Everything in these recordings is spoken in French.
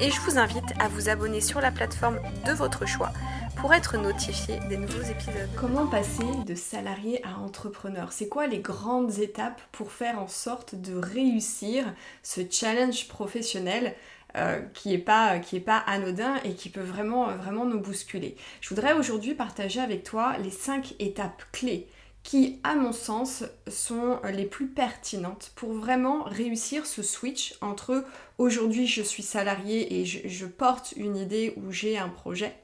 Et je vous invite à vous abonner sur la plateforme de votre choix pour être notifié des nouveaux épisodes. Comment passer de salarié à entrepreneur? C'est quoi les grandes étapes pour faire en sorte de réussir ce challenge professionnel euh, qui n'est pas, pas anodin et qui peut vraiment, vraiment nous bousculer? Je voudrais aujourd'hui partager avec toi les cinq étapes clés qui, à mon sens, sont les plus pertinentes pour vraiment réussir ce switch entre aujourd'hui je suis salarié et je porte une idée ou j'ai un projet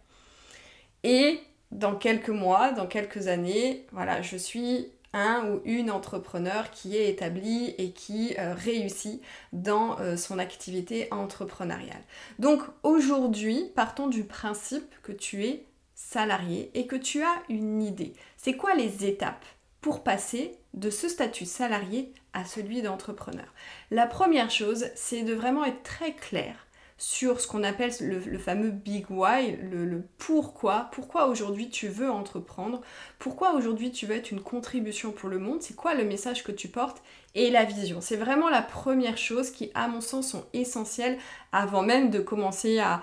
et dans quelques mois, dans quelques années, voilà, je suis un ou une entrepreneur qui est établi et qui euh, réussit dans euh, son activité entrepreneuriale. Donc aujourd'hui, partons du principe que tu es salarié et que tu as une idée. C'est quoi les étapes pour passer de ce statut salarié à celui d'entrepreneur? La première chose, c'est de vraiment être très clair sur ce qu'on appelle le, fameux big why, le, pourquoi, pourquoi aujourd'hui tu veux entreprendre, pourquoi aujourd'hui tu veux être une contribution pour le monde, c'est quoi le message que tu portes et la vision? C'est vraiment la première chose qui, à mon sens, sont essentielles avant même de commencer à,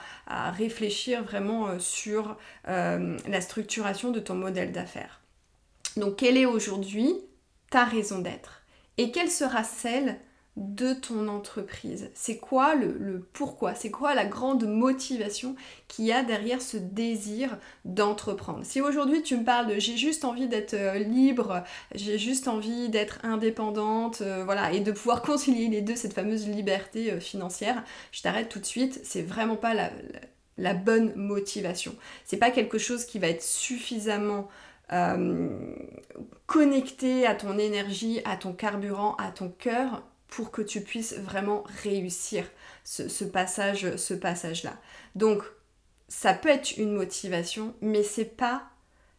réfléchir vraiment euh, sur euh, la structuration de ton modèle d'affaires. Donc, quelle est aujourd'hui ta raison d'être? Et quelle sera celle de ton entreprise. C'est quoi le, pourquoi? C'est quoi la grande motivation qu'il y a derrière ce désir d'entreprendre? Si aujourd'hui tu me parles de j'ai juste envie d'être euh, libre, j'ai juste envie d'être indépendante, euh, voilà, et de pouvoir concilier les deux, cette fameuse liberté euh, financière, je t'arrête tout de suite, c'est vraiment pas la, la, bonne motivation. C'est pas quelque chose qui va être suffisamment connecté à ton énergie, à ton carburant, à ton cœur pour que tu puisses vraiment réussir ce, passage, passage-là. Donc, ça peut être une motivation, mais c'est pas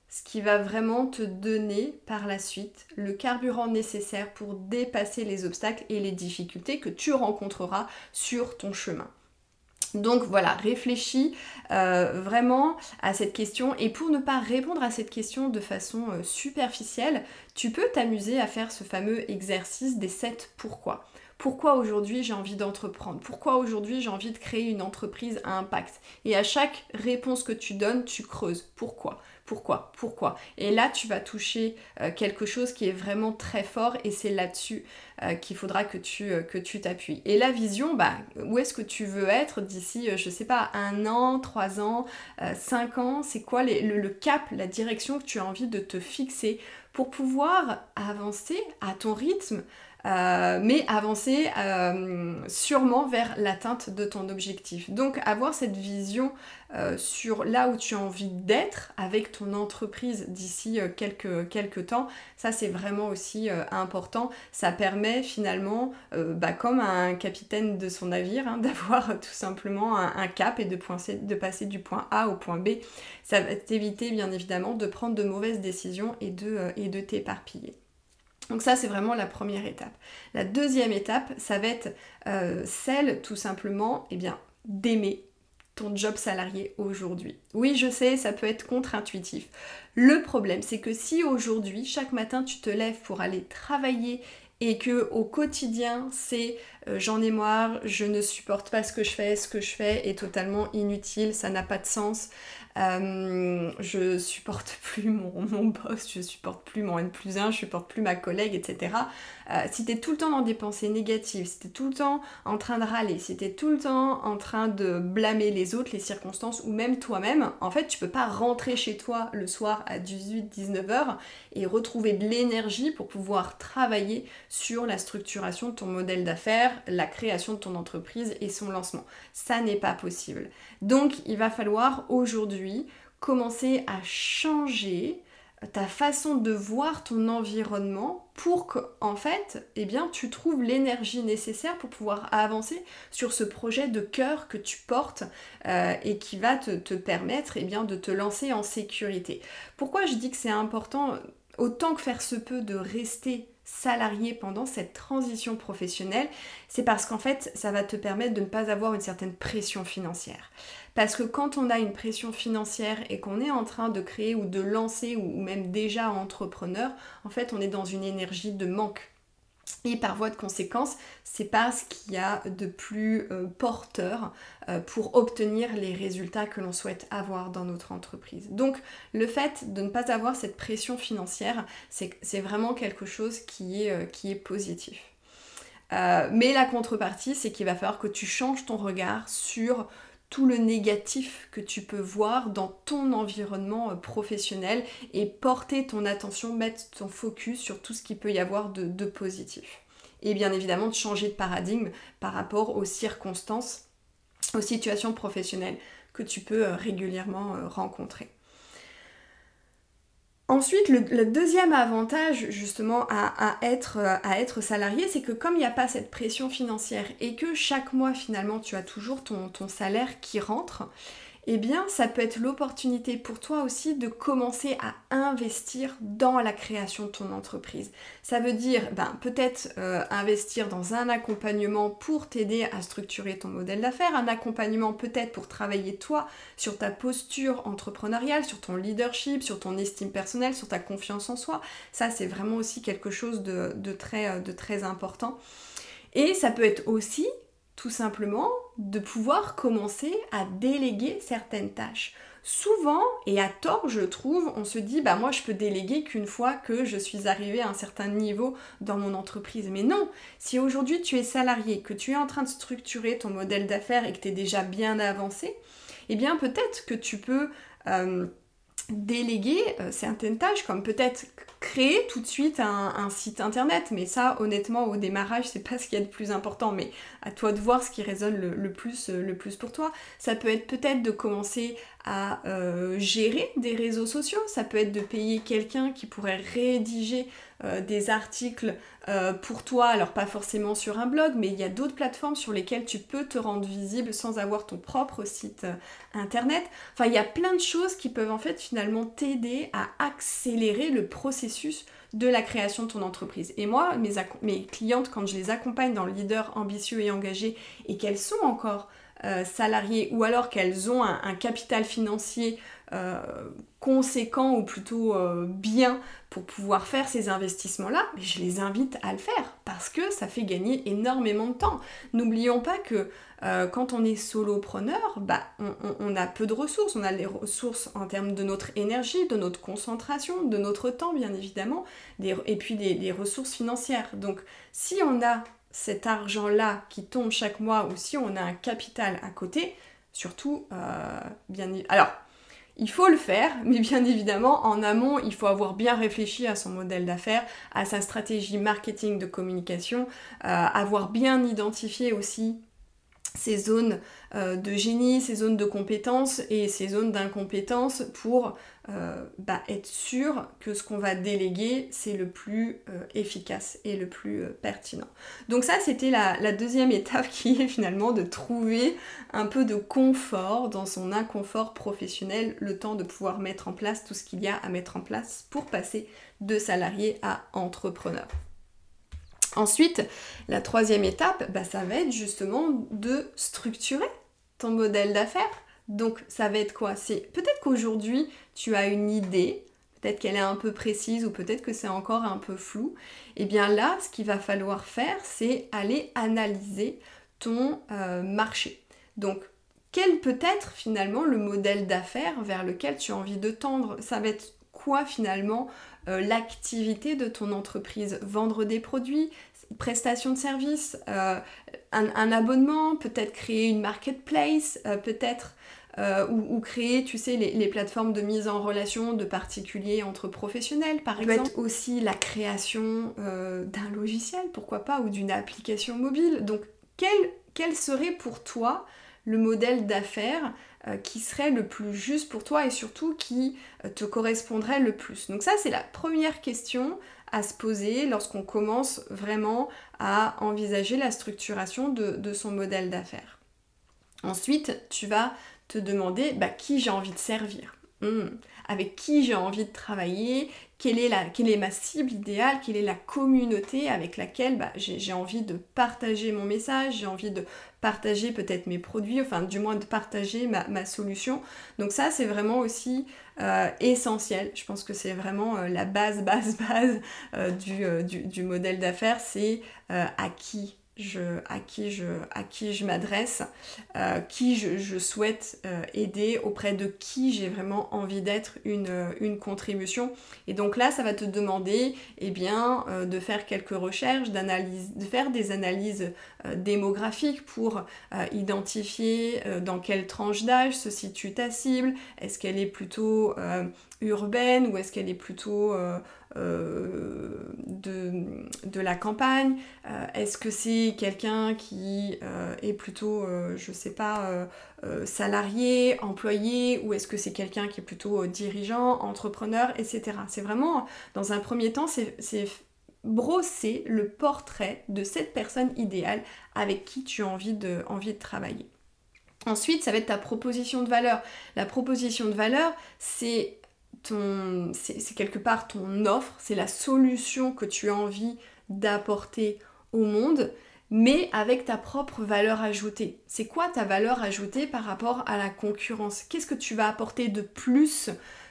ce qui va vraiment te donner par la suite le carburant nécessaire pour dépasser les obstacles et les difficultés que tu rencontreras sur ton chemin. Donc voilà, réfléchis euh, vraiment à cette question et pour ne pas répondre à cette question de façon euh, superficielle, tu peux t'amuser à faire ce fameux exercice des 7 pourquoi. Pourquoi aujourd'hui j'ai envie d'entreprendre? Pourquoi aujourd'hui j'ai envie de créer une entreprise à impact? Et à chaque réponse que tu donnes, tu creuses. Pourquoi? Pourquoi? Pourquoi? Et là, tu vas toucher euh, quelque chose qui est vraiment très fort et c'est là-dessus euh, qu'il faudra que tu euh, que tu t'appuies. Et la vision, bah, où est-ce que tu veux être d'ici, je sais pas, un an, trois ans, cinq ans? C'est quoi le, cap, la direction que tu as envie de te fixer pour pouvoir avancer à ton rythme euh, mais avancer euh, sûrement vers l'atteinte de ton objectif. Donc avoir cette vision euh, sur là où tu as envie d'être avec ton entreprise d'ici quelques, temps, ça c'est vraiment aussi important. Ça permet finalement, bah, comme un capitaine de son navire, hein, d'avoir tout simplement un, cap et de, de passer du point A au point B. Ça va t'éviter bien évidemment de prendre de mauvaises décisions et de t'éparpiller. Donc ça, c'est vraiment la première étape. La deuxième étape, ça va être euh, celle tout simplement eh bien, d'aimer ton job salarié aujourd'hui. Oui, je sais, ça peut être contre-intuitif. Le problème, c'est que si aujourd'hui, chaque matin, tu te lèves pour aller travailler et que au quotidien, c'est euh, j'en ai marre, je ne supporte pas ce que je fais, ce que je fais est totalement inutile, ça n'a pas de sens, euh, je supporte plus mon, mon, boss, je supporte plus mon N plus 1, je supporte plus ma collègue, etc. Euh, si tu es tout le temps dans des pensées négatives, si tu es tout le temps en train de râler, si tu es tout le temps en train de blâmer les autres, les circonstances ou même toi-même, en fait, tu peux pas rentrer chez toi le soir à 18-19 heures et retrouver de l'énergie pour pouvoir travailler sur la structuration de ton modèle d'affaires, la création de ton entreprise et son lancement. Ça n'est pas possible. Donc, il va falloir aujourd'hui commencer à changer ta façon de voir ton environnement pour que en fait eh bien tu trouves l'énergie nécessaire pour pouvoir avancer sur ce projet de cœur que tu portes euh, et qui va te, permettre eh bien de te lancer en sécurité pourquoi je dis que c'est important autant que faire se peut de rester salarié pendant cette transition professionnelle, c'est parce qu'en fait, ça va te permettre de ne pas avoir une certaine pression financière. Parce que quand on a une pression financière et qu'on est en train de créer ou de lancer ou même déjà entrepreneur, en fait, on est dans une énergie de manque. Et par voie de conséquence, c'est pas ce qu'il y a de plus euh, porteur euh, pour obtenir les résultats que l'on souhaite avoir dans notre entreprise. Donc le fait de ne pas avoir cette pression financière, c'est vraiment quelque chose qui est, euh, qui est positif. mais la contrepartie, c'est qu'il va falloir que tu changes ton regard sur tout le négatif que tu peux voir dans ton environnement euh, professionnel et porter ton attention, mettre ton focus sur tout ce qu'il peut y avoir de, positif. Et bien évidemment de changer de paradigme par rapport aux circonstances, aux situations professionnelles que tu peux euh, régulièrement euh, rencontrer. Ensuite, le, deuxième avantage justement à, être, salarié, c'est que comme il n'y a pas cette pression financière et que chaque mois finalement tu as toujours ton salaire qui rentre, eh bien ça peut être l'opportunité pour toi aussi de commencer à investir dans la création de ton entreprise. Ça veut dire ben, peut-être euh, investir dans un accompagnement pour t'aider à structurer ton modèle d'affaires, un accompagnement peut-être pour travailler toi sur ta posture entrepreneuriale, sur ton leadership, sur ton estime personnelle, sur ta confiance en soi. Ça c'est vraiment aussi quelque chose de, euh, de très important. Et ça peut être aussi tout simplement de pouvoir commencer à déléguer certaines tâches. Souvent, et à tort je trouve, on se dit bah moi je peux déléguer qu'une fois que je suis arrivé à un certain niveau dans mon entreprise. Mais non, si aujourd'hui tu es salarié, que tu es en train de structurer ton modèle d'affaires et que tu es déjà bien avancé, eh bien peut-être que tu peux euh, déléguer euh, certaines tâches, comme peut-être créer tout de suite un, site internet. Mais ça, honnêtement, au démarrage, c'est pas ce qu'il y a de plus important. Mais à toi de voir ce qui résonne le, plus, euh, le plus pour toi. Ça peut être peut-être de commencer à euh, gérer des réseaux sociaux. Ça peut être de payer quelqu'un qui pourrait rédiger euh, des articles pour toi, alors pas forcément sur un blog, mais il y a d'autres plateformes sur lesquelles tu peux te rendre visible sans avoir ton propre site internet. Enfin, il y a plein de choses qui peuvent en fait finalement t'aider à accélérer le processus de la création de ton entreprise. Et moi, mes, mes clientes, quand je les accompagne dans le leader ambitieux et engagé et qu'elles sont encore salariées ou alors qu'elles ont un, capital financier conséquent ou plutôt bien pour pouvoir faire ces investissements-là, mais je les invite à le faire parce que ça fait gagner énormément de temps. N'oublions pas que euh, quand on est solopreneur, bah, on, a peu de ressources. On a les ressources en termes de notre énergie, de notre concentration, de notre temps, bien évidemment, et puis des, ressources financières. Donc, si on a cet argent-là qui tombe chaque mois ou si on a un capital à côté, surtout, euh, bien... Alors, il faut le faire, mais bien évidemment, en amont, il faut avoir bien réfléchi à son modèle d'affaires, à sa stratégie marketing de communication, euh, avoir bien identifié aussi ses zones euh, de génie, ses zones de compétences et ses zones d'incompétence pour euh, bah, être sûr que ce qu'on va déléguer, c'est le plus euh, efficace et le plus pertinent. Donc ça, c'était la, deuxième étape qui est finalement de trouver un peu de confort dans son inconfort professionnel, le temps de pouvoir mettre en place tout ce qu'il y a à mettre en place pour passer de salarié à entrepreneur. Ensuite, la troisième étape, bah, ça va être justement de structurer ton modèle d'affaires. Donc ça va être quoi? C'est peut-être qu'aujourd'hui tu as une idée, peut-être qu'elle est un peu précise ou peut-être que c'est encore un peu flou. Et eh bien là, ce qu'il va falloir faire, c'est aller analyser ton euh, marché. Donc quel peut être finalement le modèle d'affaires vers lequel tu as envie de tendre? Quoi finalement euh, l'activité de ton entreprise? Vendre des produits, prestation de services, euh, un, abonnement, peut-être créer une marketplace, euh, peut-être ou, créer, tu sais, les, plateformes de mise en relation de particuliers entre professionnels, par exemple. Peut être aussi la création d'un logiciel, pourquoi pas, ou d'une application mobile. Donc, quel, quel serait pour toi le modèle d'affaires qui serait le plus juste pour toi et surtout qui euh, te correspondrait le plus. Donc ça, c'est la première question à se poser lorsqu'on commence vraiment à envisager la structuration de, son modèle d'affaires. Ensuite, tu vas te demander bah, qui j'ai envie de servir. Hmm. Avec qui j'ai envie de travailler, quelle est, la, quelle est ma cible idéale, quelle est la communauté avec laquelle bah, j'ai envie de partager mon message, j'ai envie de partager peut-être mes produits, enfin du moins de partager ma, solution. Donc ça c'est vraiment aussi euh, essentiel. Je pense que c'est vraiment euh, la base, base, base euh, du, du, modèle d'affaires, c'est à qui à qui je, à qui je m'adresse, euh, qui je, souhaite euh, aider, auprès de qui j'ai vraiment envie d'être une, une, contribution. Et donc là, ça va te demander eh bien, euh, de faire quelques recherches, de faire des analyses démographiques pour identifier dans quelle tranche d'âge se situe ta cible. Est-ce qu'elle est plutôt urbaine ou est-ce qu'elle est plutôt euh, de, la campagne? Euh, Est-ce que c'est quelqu'un qui euh, est plutôt, je sais pas, salarié, employé Ou est-ce que c'est quelqu'un qui est plutôt dirigeant, entrepreneur, etc. C'est vraiment, dans un premier temps, c'est brosser le portrait de cette personne idéale avec qui tu as envie de, envie de travailler. Ensuite, ça va être ta proposition de valeur. La proposition de valeur, c'est c'est quelque part ton offre, c'est la solution que tu as envie d'apporter au monde, mais avec ta propre valeur ajoutée. C'est quoi ta valeur ajoutée par rapport à la concurrence? Qu'est-ce que tu vas apporter de plus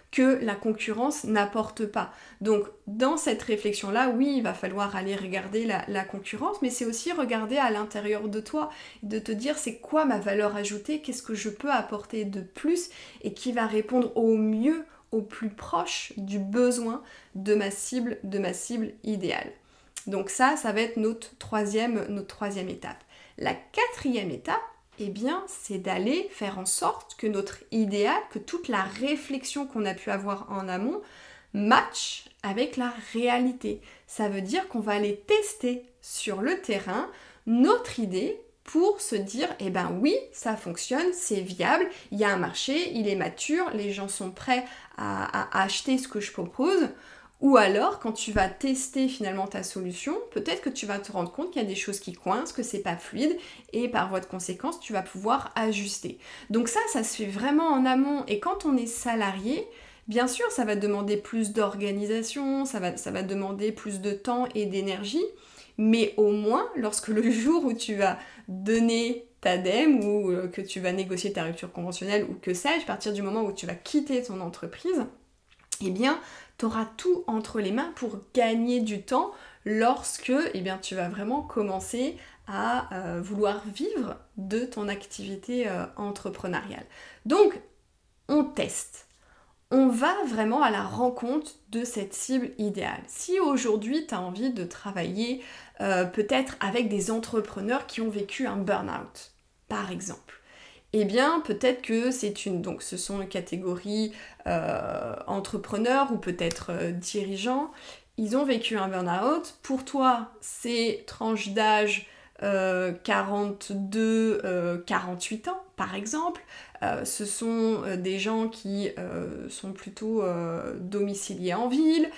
que la concurrence n'apporte pas? Donc dans cette réflexion-là, oui, il va falloir aller regarder la, la concurrence, mais c'est aussi regarder à l'intérieur de toi, de te dire c'est quoi ma valeur ajoutée, qu'est-ce que je peux apporter de plus? Et qui va répondre au mieux au plus proche du besoin de ma cible, de ma cible idéale. Donc ça, ça va être notre troisième, notre troisième étape. La quatrième étape, eh bien, c'est d'aller faire en sorte que notre idéal, que toute la réflexion qu'on a pu avoir en amont, match avec la réalité. Ça veut dire qu'on va aller tester sur le terrain notre idée pour se dire, eh ben oui, ça fonctionne, c'est viable, il y a un marché, il est mature, les gens sont prêts à, acheter ce que je propose. Ou alors, quand tu vas tester finalement ta solution, peut-être que tu vas te rendre compte qu'il y a des choses qui coincent, que c'est pas fluide, et par voie de conséquence, tu vas pouvoir ajuster. Donc ça, ça se fait vraiment en amont. Et quand on est salarié, bien sûr, ça va demander plus d'organisation, ça va, ça va demander plus de temps et d'énergie mais au moins lorsque le jour où tu vas donner ta DEM ou euh, que tu vas négocier ta rupture conventionnelle ou que sais-je, à partir du moment où tu vas quitter ton entreprise, eh bien, tu auras tout entre les mains pour gagner du temps lorsque eh bien, tu vas vraiment commencer à euh, vouloir vivre de ton activité euh, entrepreneuriale. Donc, on teste on va vraiment à la rencontre de cette cible idéale. Si aujourd'hui tu as envie de travailler euh, peut-être avec des entrepreneurs qui ont vécu un burn-out, par exemple, eh bien peut-être que c'est une... Donc ce sont une catégorie euh, entrepreneurs ou peut-être euh, dirigeants. Ils ont vécu un burn-out. Pour toi, c'est tranche d'âge 42, 48 ans, par exemple. Euh, ce sont euh, des gens qui euh, sont plutôt domiciliés en ville,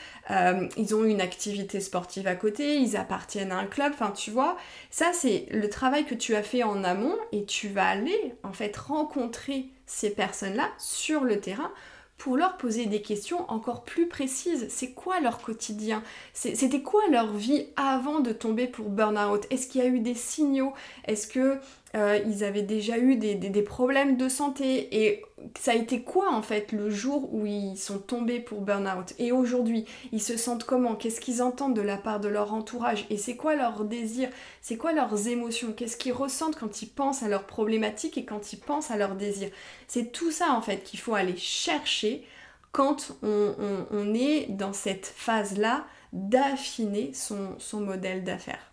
ils ont une activité sportive à côté, ils appartiennent à un club, enfin tu vois, ça c'est le travail que tu as fait en amont et tu vas aller en fait rencontrer ces personnes-là sur le terrain pour leur poser des questions encore plus précises. C'est quoi leur quotidien? C'était quoi leur vie avant de tomber pour burn-out? Est-ce qu'il y a eu des signaux? Est-ce que euh, ils avaient déjà eu des, problèmes de santé? Et ça a été quoi en fait le jour où ils sont tombés pour burn-out? Et aujourd'hui ils se sentent comment? Qu'est-ce qu'ils entendent de la part de leur entourage? Et c'est quoi leurs désirs C'est quoi leurs émotions? Qu'est-ce qu'ils ressentent quand ils pensent à leurs problématiques et quand ils pensent à leurs désirs? C'est tout ça en fait qu'il faut aller chercher quand on, est dans cette phase-là d'affiner son modèle d'affaires.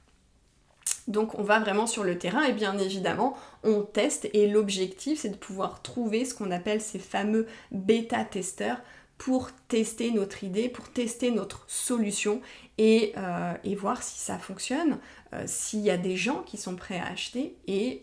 Donc on va vraiment sur le terrain et bien évidemment on teste et l'objectif c'est de pouvoir trouver ce qu'on appelle ces fameux bêta-testeurs pour tester notre idée, pour tester notre solution et, euh, voir si ça fonctionne, euh, s'il y a des gens qui sont prêts à acheter et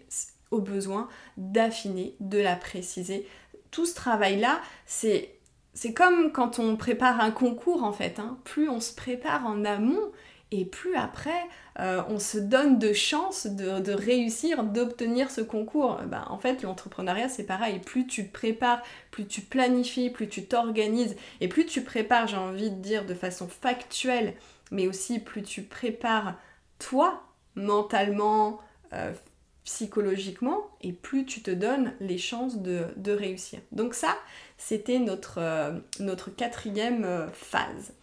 au besoin d'affiner, de la préciser. Tout ce travail-là, c'est c'est comme quand on prépare un concours en fait. Hein. Plus on se prépare en amont et plus après euh, on se donne de chances de, réussir, d'obtenir ce concours. Ben, en fait, l'entrepreneuriat c'est pareil. Plus tu prépares, plus tu planifies, plus tu t'organises et plus tu prépares, j'ai envie de dire de façon factuelle, mais aussi plus tu prépares toi mentalement, euh, psychologiquement et plus tu te donnes les chances de, réussir. Donc ça, c'était notre, euh, notre quatrième phase.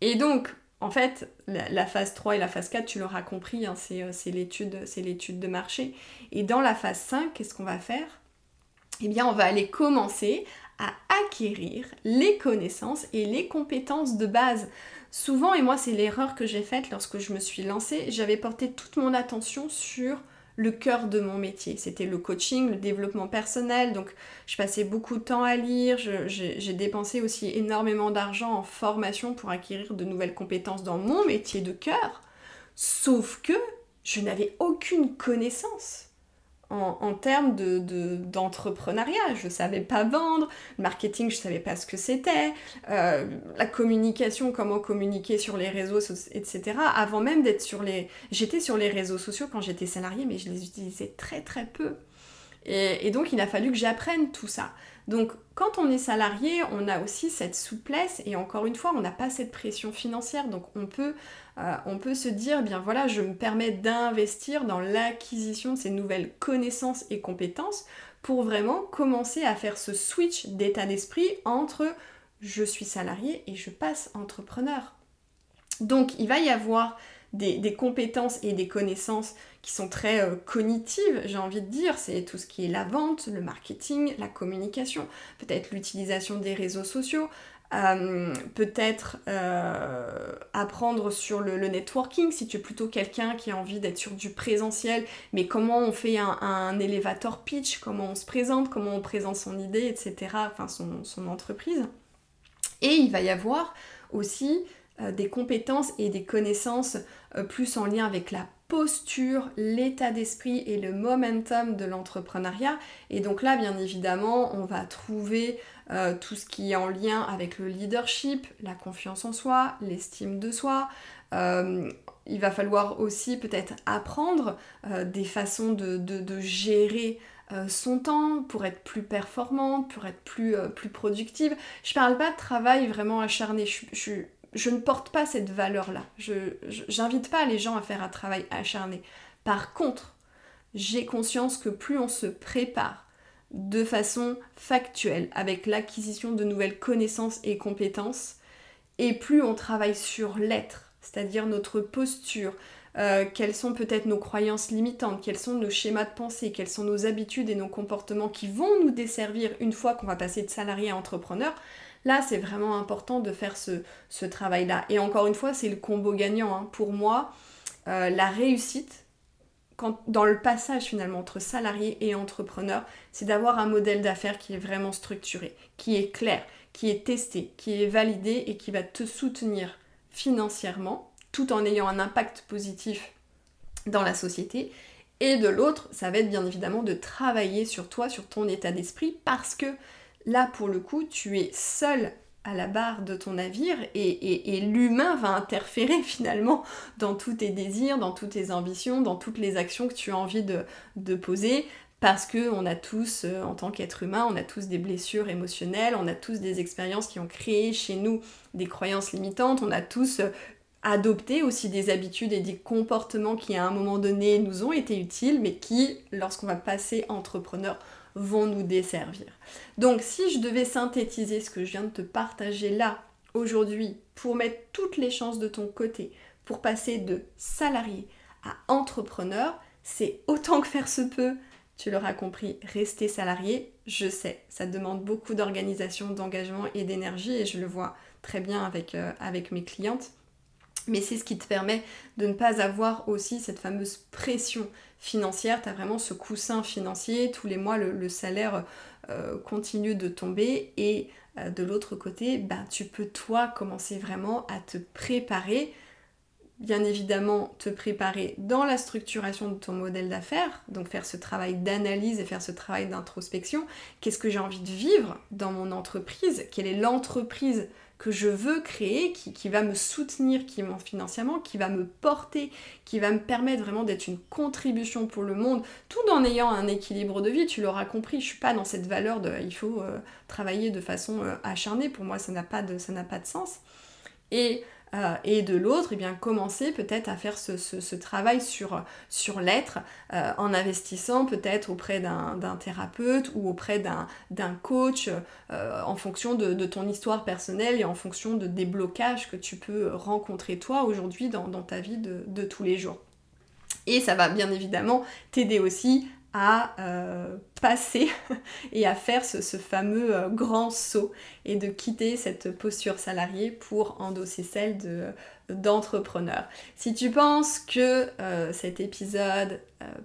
Et donc, en fait, la, phase 3 et la phase 4, tu l'auras compris, hein, euh, c'est l'étude de marché. Et dans la phase 5, qu'est-ce qu'on va faire? Eh bien, on va aller commencer à acquérir les connaissances et les compétences de base. Souvent, et moi c'est l'erreur que j'ai faite lorsque je me suis lancée, j'avais porté toute mon attention sur le cœur de mon métier. C'était le coaching, le développement personnel. Donc, je passais beaucoup de temps à lire. J'ai dépensé aussi énormément d'argent en formation pour acquérir de nouvelles compétences dans mon métier de cœur. Sauf que je n'avais aucune connaissance en, termes d'entrepreneuriat. De, je ne savais pas vendre, marketing, je ne savais pas ce que c'était, euh, la communication, comment communiquer sur les réseaux, etc. Avant même d'être sur les... J'étais sur les réseaux sociaux quand j'étais salariée, mais je les utilisais très très peu. Et, donc il a fallu que j'apprenne tout ça. Donc quand on est salarié, on a aussi cette souplesse et encore une fois, on n'a pas cette pression financière. Donc on peut, euh, on peut se dire, eh bien voilà, je me permets d'investir dans l'acquisition de ces nouvelles connaissances et compétences pour vraiment commencer à faire ce switch d'état d'esprit entre je suis salarié et je passe entrepreneur. Donc il va y avoir des, compétences et des connaissances qui sont très euh, cognitives, j'ai envie de dire. C'est tout ce qui est la vente, le marketing, la communication, peut-être l'utilisation des réseaux sociaux, euh, peut-être euh, apprendre sur le, networking si tu es plutôt quelqu'un qui a envie d'être sur du présentiel, mais comment on fait un, un, elevator pitch, comment on se présente, comment on présente son idée, etc., enfin son, entreprise. Et il va y avoir aussi des compétences et des connaissances euh, plus en lien avec la posture, l'état d'esprit et le momentum de l'entrepreneuriat. Et donc là, bien évidemment, on va trouver euh, tout ce qui est en lien avec le leadership, la confiance en soi, l'estime de soi. il va falloir aussi peut-être apprendre des façons de, gérer son temps pour être plus performante, pour être plus, productive. Je parle pas de travail vraiment acharné. Je, je, je ne porte pas cette valeur-là. Je n'invite pas les gens à faire un travail acharné. Par contre, j'ai conscience que plus on se prépare de façon factuelle avec l'acquisition de nouvelles connaissances et compétences, et plus on travaille sur l'être, c'est-à-dire notre posture, euh, quelles sont peut-être nos croyances limitantes, quels sont nos schémas de pensée, quelles sont nos habitudes et nos comportements qui vont nous desservir une fois qu'on va passer de salarié à entrepreneur, Là, c'est vraiment important de faire ce, travail-là. Et encore une fois, c'est le combo gagnant. Hein. Pour moi, euh, la réussite, dans le passage finalement entre salarié et entrepreneur, c'est d'avoir un modèle d'affaires qui est vraiment structuré, qui est clair, qui est testé, qui est validé et qui va te soutenir financièrement, tout en ayant un impact positif dans la société. Et de l'autre, ça va être bien évidemment de travailler sur toi, sur ton état d'esprit, parce que Là, pour le coup, tu es seul à la barre de ton navire et, l'humain va interférer finalement dans tous tes désirs, dans toutes tes ambitions, dans toutes les actions que tu as envie de, poser parce que on a tous, euh, en tant qu'être humain, on a tous des blessures émotionnelles, on a tous des expériences qui ont créé chez nous des croyances limitantes, on a tous euh, adopté aussi des habitudes et des comportements qui à un moment donné nous ont été utiles, mais qui, lorsqu'on va passer entrepreneur, vont nous desservir. Donc si je devais synthétiser ce que je viens de te partager là, aujourd'hui, pour mettre toutes les chances de ton côté, pour passer de salarié à entrepreneur, c'est autant que faire se peut, tu l'auras compris, rester salarié, je sais, ça demande beaucoup d'organisation, d'engagement et d'énergie et je le vois très bien avec, euh, avec mes clientes. Mais c'est ce qui te permet de ne pas avoir aussi cette fameuse pression financière, tu as vraiment ce coussin financier, tous les mois le, salaire euh, continue de tomber et euh, de l'autre côté, ben, tu peux toi commencer vraiment à te préparer. Bien évidemment te préparer dans la structuration de ton modèle d'affaires, donc faire ce travail d'analyse et faire ce travail d'introspection. Qu'est-ce que j'ai envie de vivre dans mon entreprise? Quelle est l'entreprise que je veux créer, qui, va me soutenir qui, financièrement, qui va me porter, qui va me permettre vraiment d'être une contribution pour le monde, tout en ayant un équilibre de vie. Tu l'auras compris, je suis pas dans cette valeur de il faut euh, travailler de façon euh, acharnée. Pour moi, ça n'a pas de, ça n'a pas de sens. Et euh, et de l'autre, eh bien commencer peut-être à faire ce, travail sur, l'être euh, en investissant peut-être auprès d'un thérapeute ou auprès d'un coach euh, en fonction de, ton histoire personnelle et en fonction de des blocages que tu peux rencontrer toi aujourd'hui dans, ta vie de tous les jours. Et ça va bien évidemment t'aider aussi à euh, passer et à faire ce, fameux euh, grand saut et de quitter cette posture salariée pour endosser celle de, d'entrepreneur. Si tu penses que euh, cet épisode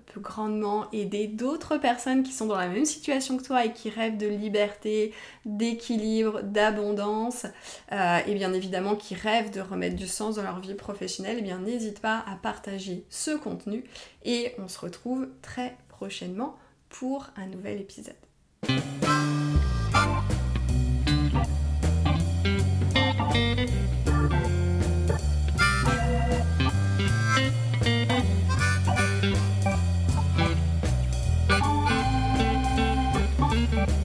peut grandement aider d'autres personnes qui sont dans la même situation que toi et qui rêvent de liberté, d'équilibre, d'abondance, et bien évidemment qui rêvent de remettre du sens dans leur vie professionnelle, eh bien n'hésite pas à partager ce contenu et on se retrouve très prochainement pour un nouvel épisode.